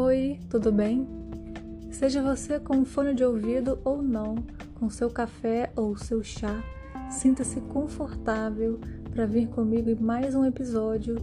Oi, tudo bem? Seja você com fone de ouvido ou não, com seu café ou seu chá, sinta-se confortável para vir comigo em mais um episódio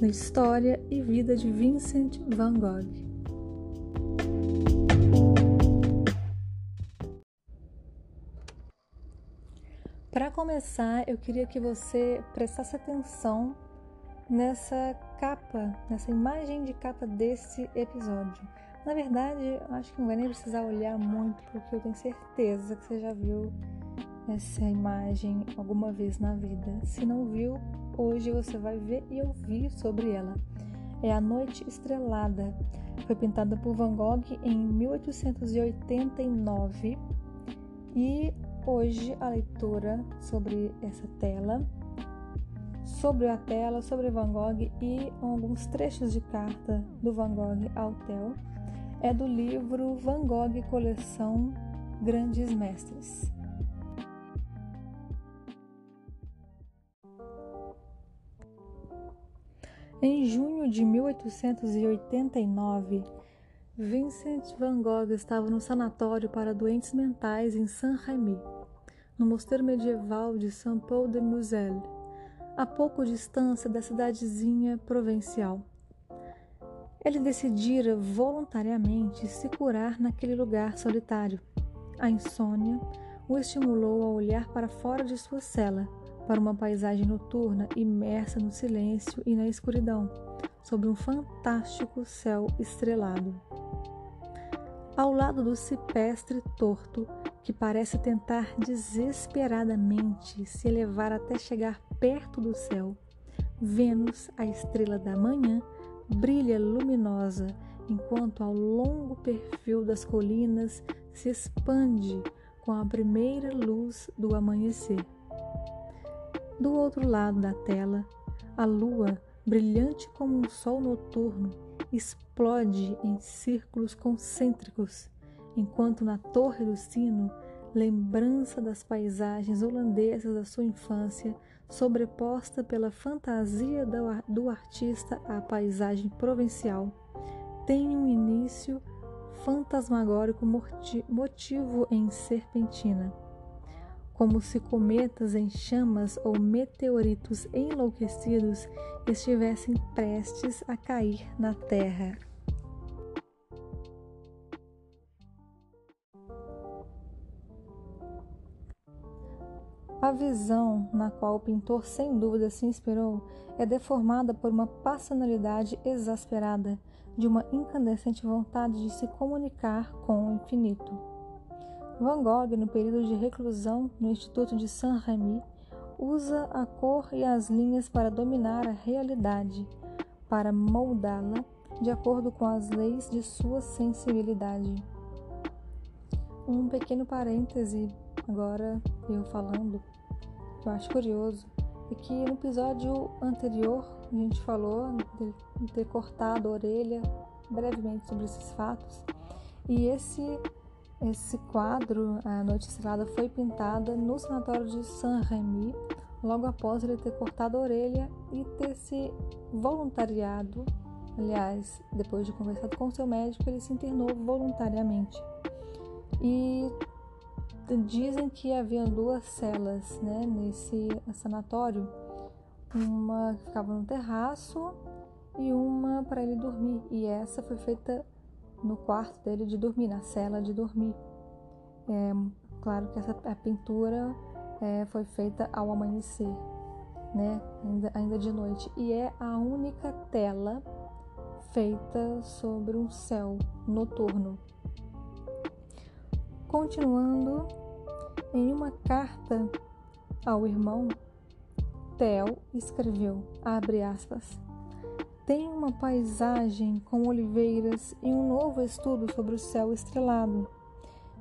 da história e vida de Vincent van Gogh. Para começar, eu queria que você prestasse atenção nessa capa, nessa imagem de capa desse episódio. Na verdade, acho que não vai nem precisar olhar muito, porque eu tenho certeza que você já viu essa imagem alguma vez na vida. Se não viu, hoje você vai ver e ouvir sobre ela. É A Noite Estrelada. Foi pintada por Van Gogh em 1889 e hoje a leitura sobre essa tela sobre a tela, sobre Van Gogh e alguns trechos de carta do Van Gogh ao Theo é do livro Van Gogh Coleção Grandes Mestres. Em junho de 1889, Vincent van Gogh estava no sanatório para doentes mentais em Saint-Rémy, no mosteiro medieval de Saint-Paul-de-Moselle a pouco distância da cidadezinha provincial. Ele decidira voluntariamente se curar naquele lugar solitário. A insônia o estimulou a olhar para fora de sua cela, para uma paisagem noturna imersa no silêncio e na escuridão, sob um fantástico céu estrelado. Ao lado do cipestre torto, que parece tentar desesperadamente se elevar até chegar perto do céu. Vênus, a estrela da manhã, brilha luminosa, enquanto ao longo perfil das colinas se expande com a primeira luz do amanhecer. Do outro lado da tela, a lua, brilhante como um sol noturno, explode em círculos concêntricos, enquanto na torre do sino, lembrança das paisagens holandesas da sua infância, sobreposta pela fantasia do artista à paisagem provincial, tem um início fantasmagórico motivo em serpentina. Como se cometas em chamas ou meteoritos enlouquecidos estivessem prestes a cair na Terra. A visão na qual o pintor sem dúvida se inspirou é deformada por uma passionalidade exasperada, de uma incandescente vontade de se comunicar com o infinito. Van Gogh, no período de reclusão no Instituto de Saint-Rémy, usa a cor e as linhas para dominar a realidade, para moldá-la de acordo com as leis de sua sensibilidade. Um pequeno parêntese agora eu falando que eu acho curioso é que no episódio anterior a gente falou de ter cortado a orelha brevemente sobre esses fatos e esse esse quadro, A Noite Estrelada, foi pintada no sanatório de Saint-Rémy logo após ele ter cortado a orelha e ter se voluntariado. Aliás, depois de conversado com seu médico, ele se internou voluntariamente. E dizem que havia duas celas né, nesse sanatório, uma que ficava no terraço e uma para ele dormir. E essa foi feita no quarto dele de dormir, na cela de dormir. É, claro que essa a pintura é, foi feita ao amanhecer, né, ainda, ainda de noite. E é a única tela feita sobre um céu noturno. Continuando, em uma carta ao irmão, Theo escreveu, abre aspas, tem uma paisagem com oliveiras e um novo estudo sobre o céu estrelado.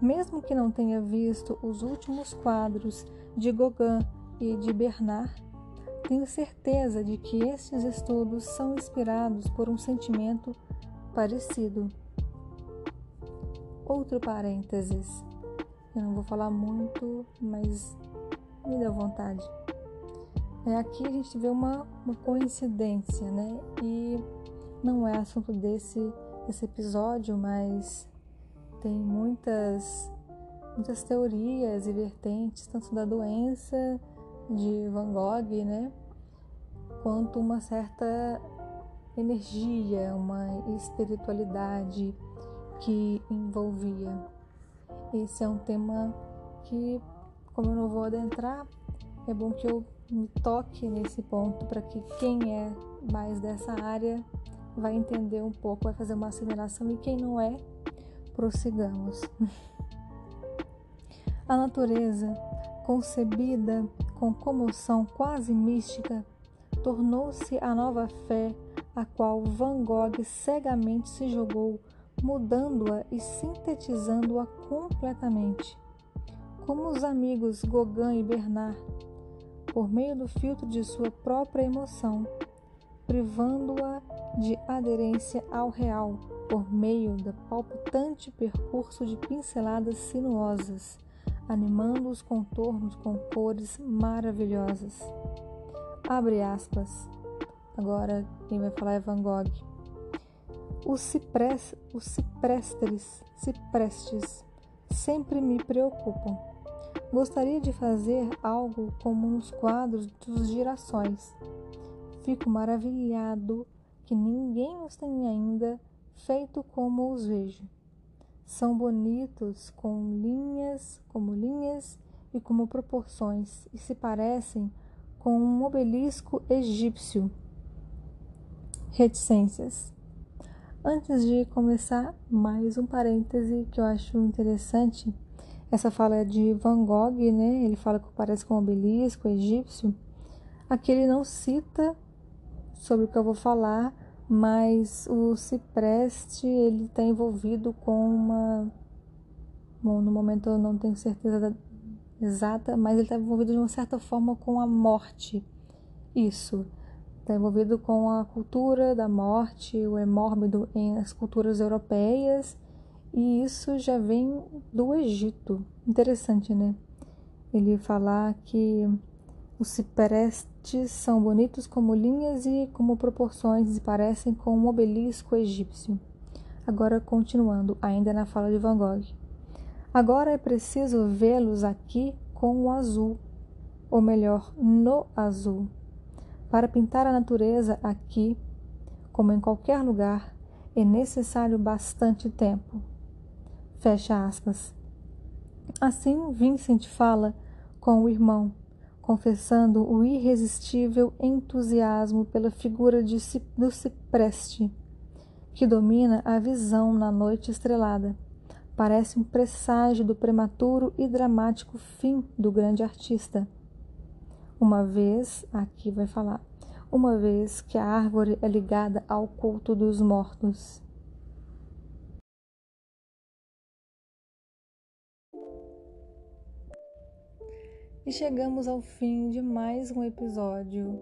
Mesmo que não tenha visto os últimos quadros de Gauguin e de Bernard, tenho certeza de que estes estudos são inspirados por um sentimento parecido. Outro parênteses. Eu não vou falar muito, mas me deu vontade. É, aqui a gente vê uma, uma coincidência, né? E não é assunto desse desse episódio, mas tem muitas, muitas teorias e vertentes, tanto da doença de Van Gogh, né? Quanto uma certa energia, uma espiritualidade que envolvia. Esse é um tema que, como eu não vou adentrar, é bom que eu me toque nesse ponto para que quem é mais dessa área vai entender um pouco, vai fazer uma assimilação e quem não é, prossigamos. A natureza, concebida com comoção quase mística, tornou-se a nova fé a qual Van Gogh cegamente se jogou, mudando-a e sintetizando-a completamente. Como os amigos Gauguin e Bernard, por meio do filtro de sua própria emoção, privando-a de aderência ao real, por meio do palpitante percurso de pinceladas sinuosas, animando os contornos com cores maravilhosas. Abre aspas. Agora quem vai falar é Van Gogh. Os, ciprés, os ciprestes, ciprestes sempre me preocupam. Gostaria de fazer algo como nos quadros dos girassóis. Fico maravilhado que ninguém os tenha ainda feito como os vejo. São bonitos com linhas, como linhas e como proporções, e se parecem com um obelisco egípcio. Reticências. Antes de começar, mais um parêntese que eu acho interessante essa fala é de Van Gogh, né? Ele fala que parece com um obelisco egípcio. Aqui ele não cita sobre o que eu vou falar, mas o cipreste ele está envolvido com uma. Bom, no momento eu não tenho certeza exata, mas ele está envolvido de uma certa forma com a morte. Isso. Está envolvido com a cultura da morte, o é mórbido em as culturas europeias e isso já vem do Egito. Interessante, né? Ele falar que os ciprestes são bonitos como linhas e como proporções e parecem com um obelisco egípcio. Agora, continuando, ainda na fala de Van Gogh. Agora é preciso vê-los aqui com o azul, ou melhor, no azul. Para pintar a natureza aqui, como em qualquer lugar, é necessário bastante tempo. Fecha aspas. Assim, Vincent fala com o irmão, confessando o irresistível entusiasmo pela figura de, do cipreste, que domina a visão na noite estrelada. Parece um presságio do prematuro e dramático fim do grande artista. Uma vez, aqui vai falar, uma vez que a árvore é ligada ao culto dos mortos. E chegamos ao fim de mais um episódio,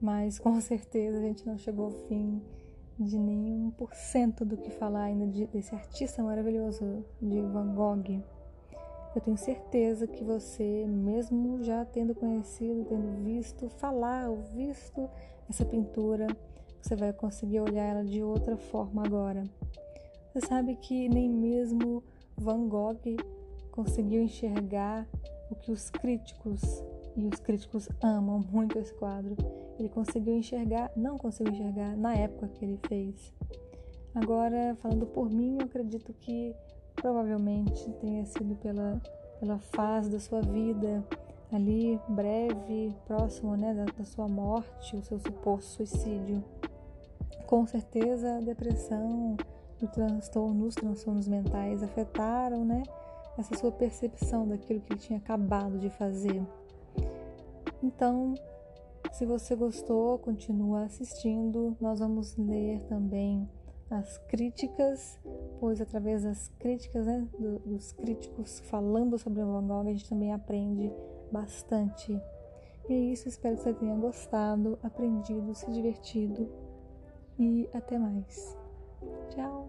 mas com certeza a gente não chegou ao fim de nenhum por cento do que falar ainda de, desse artista maravilhoso de Van Gogh. Eu tenho certeza que você, mesmo já tendo conhecido, tendo visto falar ou visto essa pintura, você vai conseguir olhar ela de outra forma agora. Você sabe que nem mesmo Van Gogh conseguiu enxergar o que os críticos, e os críticos amam muito esse quadro, ele conseguiu enxergar, não conseguiu enxergar na época que ele fez. Agora, falando por mim, eu acredito que provavelmente tenha sido pela, pela fase da sua vida ali, breve, próximo né, da, da sua morte, o seu suposto suicídio. Com certeza, a depressão e transtorno, os transtornos mentais afetaram, né? essa sua percepção daquilo que ele tinha acabado de fazer. Então, se você gostou, continua assistindo. Nós vamos ler também as críticas, pois através das críticas, né, dos críticos falando sobre Van Gogh, a gente também aprende bastante. E é isso, espero que você tenha gostado, aprendido, se divertido e até mais. Tchau!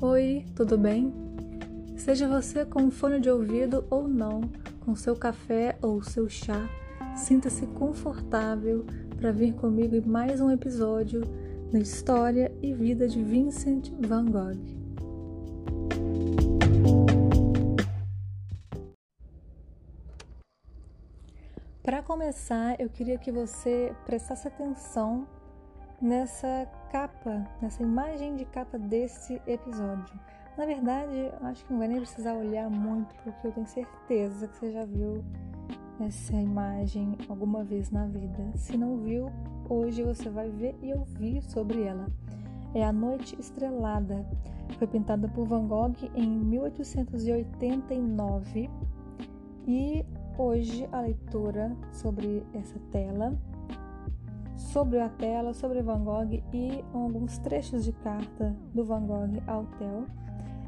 Oi, tudo bem? Seja você com fone de ouvido ou não, com seu café ou seu chá, sinta-se confortável para vir comigo em mais um episódio da história e vida de Vincent van Gogh. Para começar, eu queria que você prestasse atenção nessa capa, nessa imagem de capa desse episódio. Na verdade, acho que não vai nem precisar olhar muito, porque eu tenho certeza que você já viu essa imagem alguma vez na vida. Se não viu, hoje você vai ver e ouvir sobre ela. É A Noite Estrelada. Foi pintada por Van Gogh em 1889 e hoje a leitura sobre essa tela, sobre a tela, sobre Van Gogh e alguns trechos de carta do Van Gogh ao Theo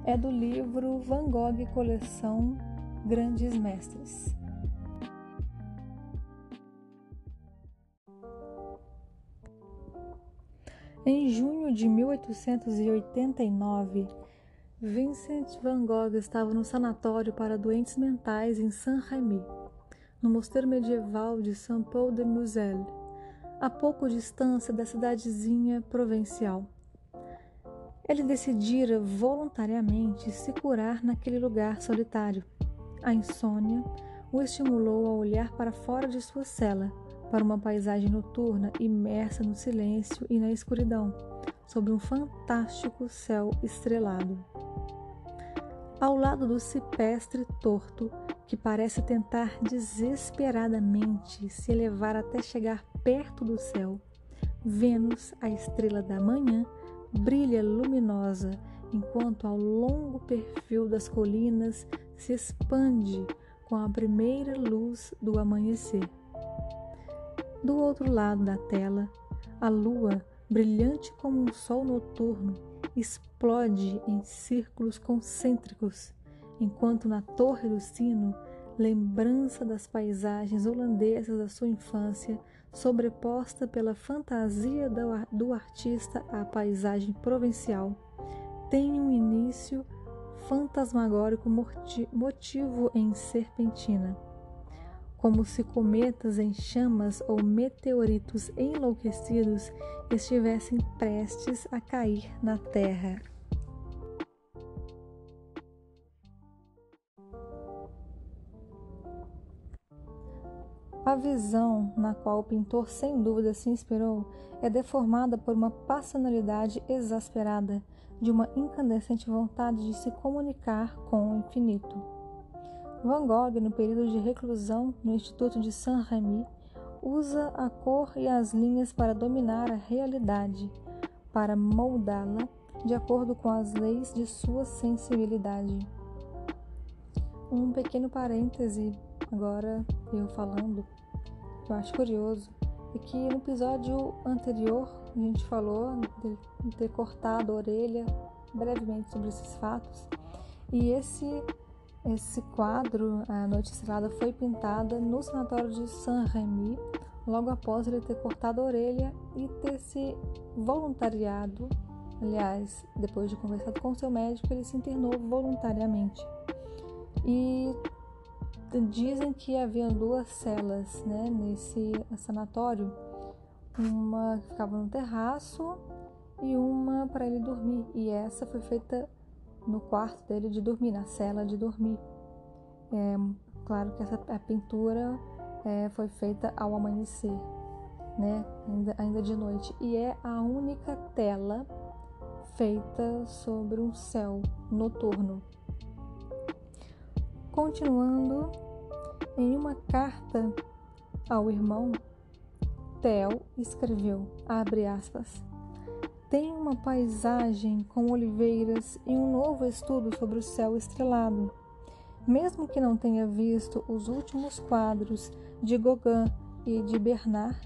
é do livro Van Gogh Coleção Grandes Mestres. Em junho de 1889, Vincent van Gogh estava no sanatório para doentes mentais em Saint-Rémy, no mosteiro medieval de Saint-Paul-de-Moselle, a pouco distância da cidadezinha provincial. Ele decidira voluntariamente se curar naquele lugar solitário. A insônia o estimulou a olhar para fora de sua cela, para uma paisagem noturna imersa no silêncio e na escuridão, sobre um fantástico céu estrelado. Ao lado do cipestre torto, que parece tentar desesperadamente se elevar até chegar perto do céu, Vênus, a estrela da manhã, brilha luminosa, enquanto ao longo perfil das colinas se expande com a primeira luz do amanhecer. Do outro lado da tela, a lua, brilhante como um sol noturno, explode em círculos concêntricos, enquanto na torre do sino, lembrança das paisagens holandesas da sua infância, sobreposta pela fantasia do artista à paisagem provincial, tem um início fantasmagórico motivo em serpentina. Como se cometas em chamas ou meteoritos enlouquecidos estivessem prestes a cair na Terra. A visão na qual o pintor sem dúvida se inspirou é deformada por uma passionalidade exasperada, de uma incandescente vontade de se comunicar com o infinito. Van Gogh, no período de reclusão no Instituto de Saint-Rémy, usa a cor e as linhas para dominar a realidade, para moldá-la de acordo com as leis de sua sensibilidade. Um pequeno parêntese agora eu falando eu acho curioso é que no episódio anterior a gente falou de ter cortado a orelha brevemente sobre esses fatos e esse esse quadro, A Noite Estrelada, foi pintada no sanatório de Saint-Rémy logo após ele ter cortado a orelha e ter se voluntariado. Aliás, depois de conversado com seu médico, ele se internou voluntariamente. E dizem que havia duas celas né, nesse sanatório, uma que ficava no terraço e uma para ele dormir. E essa foi feita no quarto dele de dormir, na cela de dormir. É, claro que essa a pintura é, foi feita ao amanhecer, né, ainda, ainda de noite. E é a única tela feita sobre um céu noturno. Continuando, em uma carta ao irmão, Theo escreveu, abre aspas, tem uma paisagem com oliveiras e um novo estudo sobre o céu estrelado. Mesmo que não tenha visto os últimos quadros de Gauguin e de Bernard,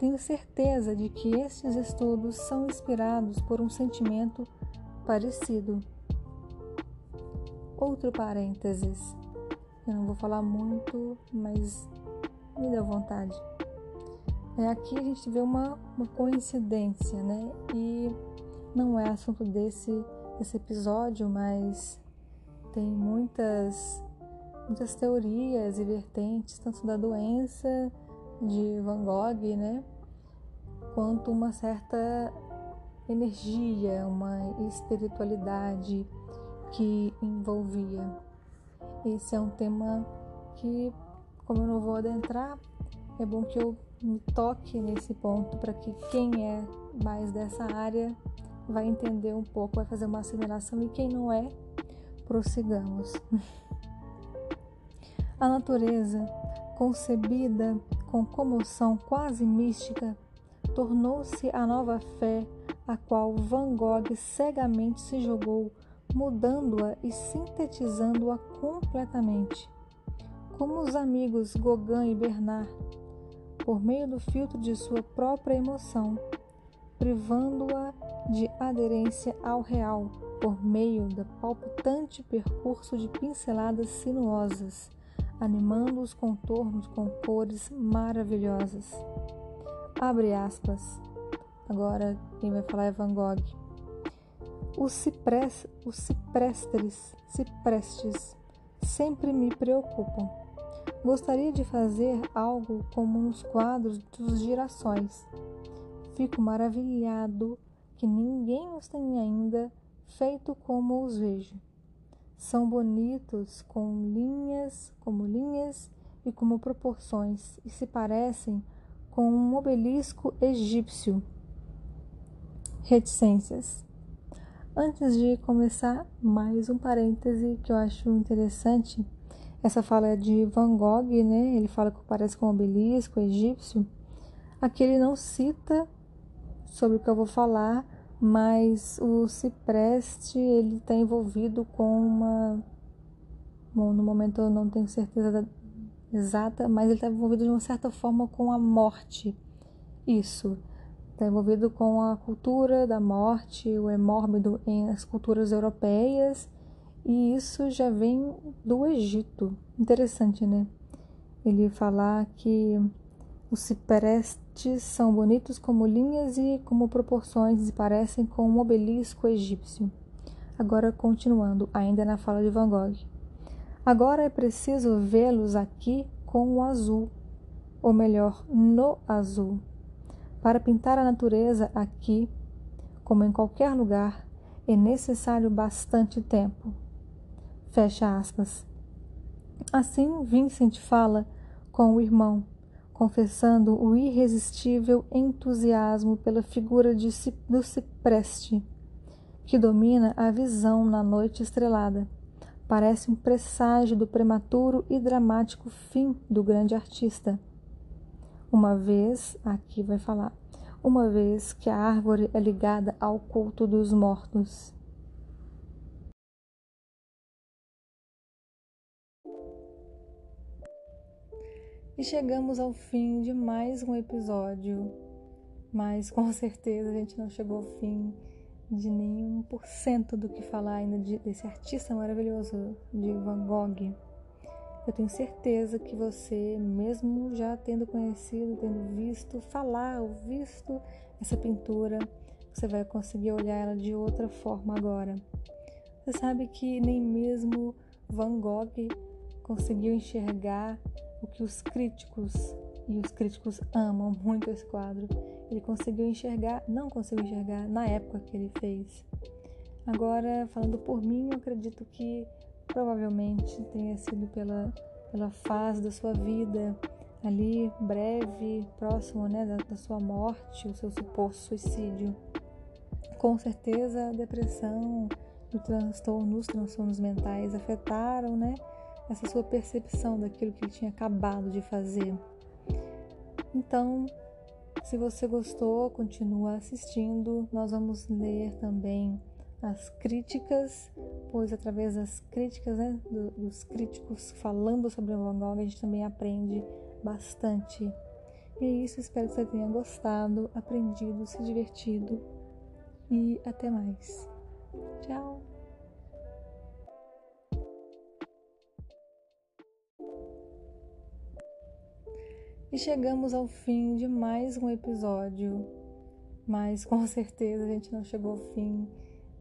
tenho certeza de que estes estudos são inspirados por um sentimento parecido. Outro parênteses. Eu não vou falar muito, mas me deu vontade. É, aqui a gente vê uma, uma coincidência, né? E não é assunto desse, desse episódio, mas tem muitas, muitas teorias e vertentes, tanto da doença de Van Gogh, né? Quanto uma certa energia, uma espiritualidade que envolvia. Esse é um tema que, como eu não vou adentrar, é bom que eu me toque nesse ponto para que quem é mais dessa área vai entender um pouco, vai fazer uma assimilação e quem não é, prossigamos. A natureza, concebida com comoção quase mística, tornou-se a nova fé a qual Van Gogh cegamente se jogou, mudando-a e sintetizando-a completamente. Como os amigos Gauguin e Bernard, por meio do filtro de sua própria emoção, privando-a de aderência ao real, por meio do palpitante percurso de pinceladas sinuosas, animando os contornos com cores maravilhosas. Abre aspas. Agora quem vai falar é Van Gogh. Os, ciprés, os ciprestes, ciprestes sempre me preocupam. Gostaria de fazer algo como nos quadros dos girassóis. Fico maravilhado que ninguém os tenha ainda feito como os vejo. São bonitos com linhas, como linhas e como proporções, e se parecem com um obelisco egípcio. Reticências. Antes de começar, mais um parêntese que eu acho interessante. Essa fala é de Van Gogh, né? Ele fala que parece com um obelisco egípcio. Aqui ele não cita sobre o que eu vou falar, mas o cipreste ele está envolvido com uma. Bom, no momento eu não tenho certeza exata, mas ele está envolvido de uma certa forma com a morte. Isso. Está envolvido com a cultura da morte, o é mórbido em as culturas europeias, e isso já vem do Egito. Interessante, né? Ele falar que os ciprestes são bonitos como linhas e como proporções e parecem com um obelisco egípcio. Agora, continuando, ainda na fala de Van Gogh. Agora é preciso vê-los aqui com o azul, ou melhor, no azul. Para pintar a natureza aqui, como em qualquer lugar, é necessário bastante tempo. Fecha aspas. Assim, Vincent fala com o irmão confessando o irresistível entusiasmo pela figura de, do cipreste, que domina a visão na noite estrelada. Parece um presságio do prematuro e dramático fim do grande artista. Uma vez, aqui vai falar, uma vez que a árvore é ligada ao culto dos mortos. E chegamos ao fim de mais um episódio, mas com certeza a gente não chegou ao fim de nenhum por cento do que falar ainda de, desse artista maravilhoso de Van Gogh. Eu tenho certeza que você, mesmo já tendo conhecido, tendo visto falar ou visto essa pintura, você vai conseguir olhar ela de outra forma agora. Você sabe que nem mesmo Van Gogh conseguiu enxergar o que os críticos, e os críticos amam muito esse quadro, ele conseguiu enxergar, não conseguiu enxergar na época que ele fez. Agora, falando por mim, eu acredito que provavelmente tenha sido pela, pela fase da sua vida ali, breve, próximo né, da, da sua morte, o seu suposto suicídio. Com certeza, a depressão o transtorno, os transtornos mentais afetaram, né? essa sua percepção daquilo que ele tinha acabado de fazer. Então, se você gostou, continua assistindo. Nós vamos ler também as críticas, pois através das críticas, né, dos críticos falando sobre Van Gogh, a gente também aprende bastante. E é isso, espero que você tenha gostado, aprendido, se divertido e até mais. Tchau! E chegamos ao fim de mais um episódio, mas com certeza a gente não chegou ao fim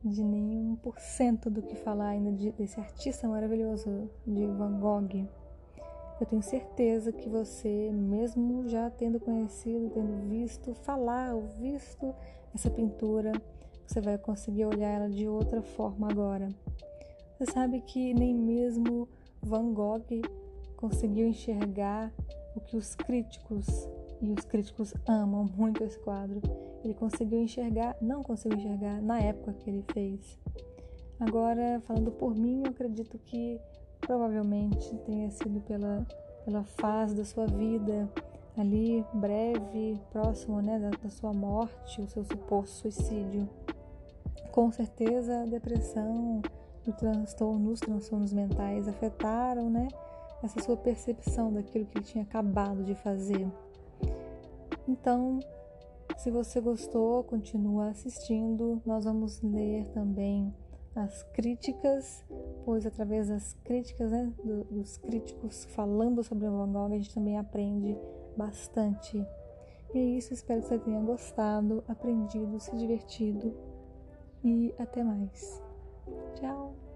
de nenhum por cento do que falar ainda de, desse artista maravilhoso de Van Gogh. Eu tenho certeza que você, mesmo já tendo conhecido, tendo visto falar ou visto essa pintura, você vai conseguir olhar ela de outra forma agora. Você sabe que nem mesmo Van Gogh conseguiu enxergar o que os críticos, e os críticos amam muito esse quadro, ele conseguiu enxergar, não conseguiu enxergar na época que ele fez. Agora, falando por mim, eu acredito que provavelmente tenha sido pela, pela fase da sua vida, ali breve, próximo né, da, da sua morte, o seu suposto suicídio. Com certeza, a depressão o transtorno, os transtornos mentais afetaram né, essa sua percepção daquilo que ele tinha acabado de fazer. Então, se você gostou, continua assistindo. Nós vamos ler também as críticas, pois através das críticas, né, dos críticos falando sobre Van Gogh, a gente também aprende bastante. E é isso, espero que você tenha gostado, aprendido, se divertido e até mais. Tchau!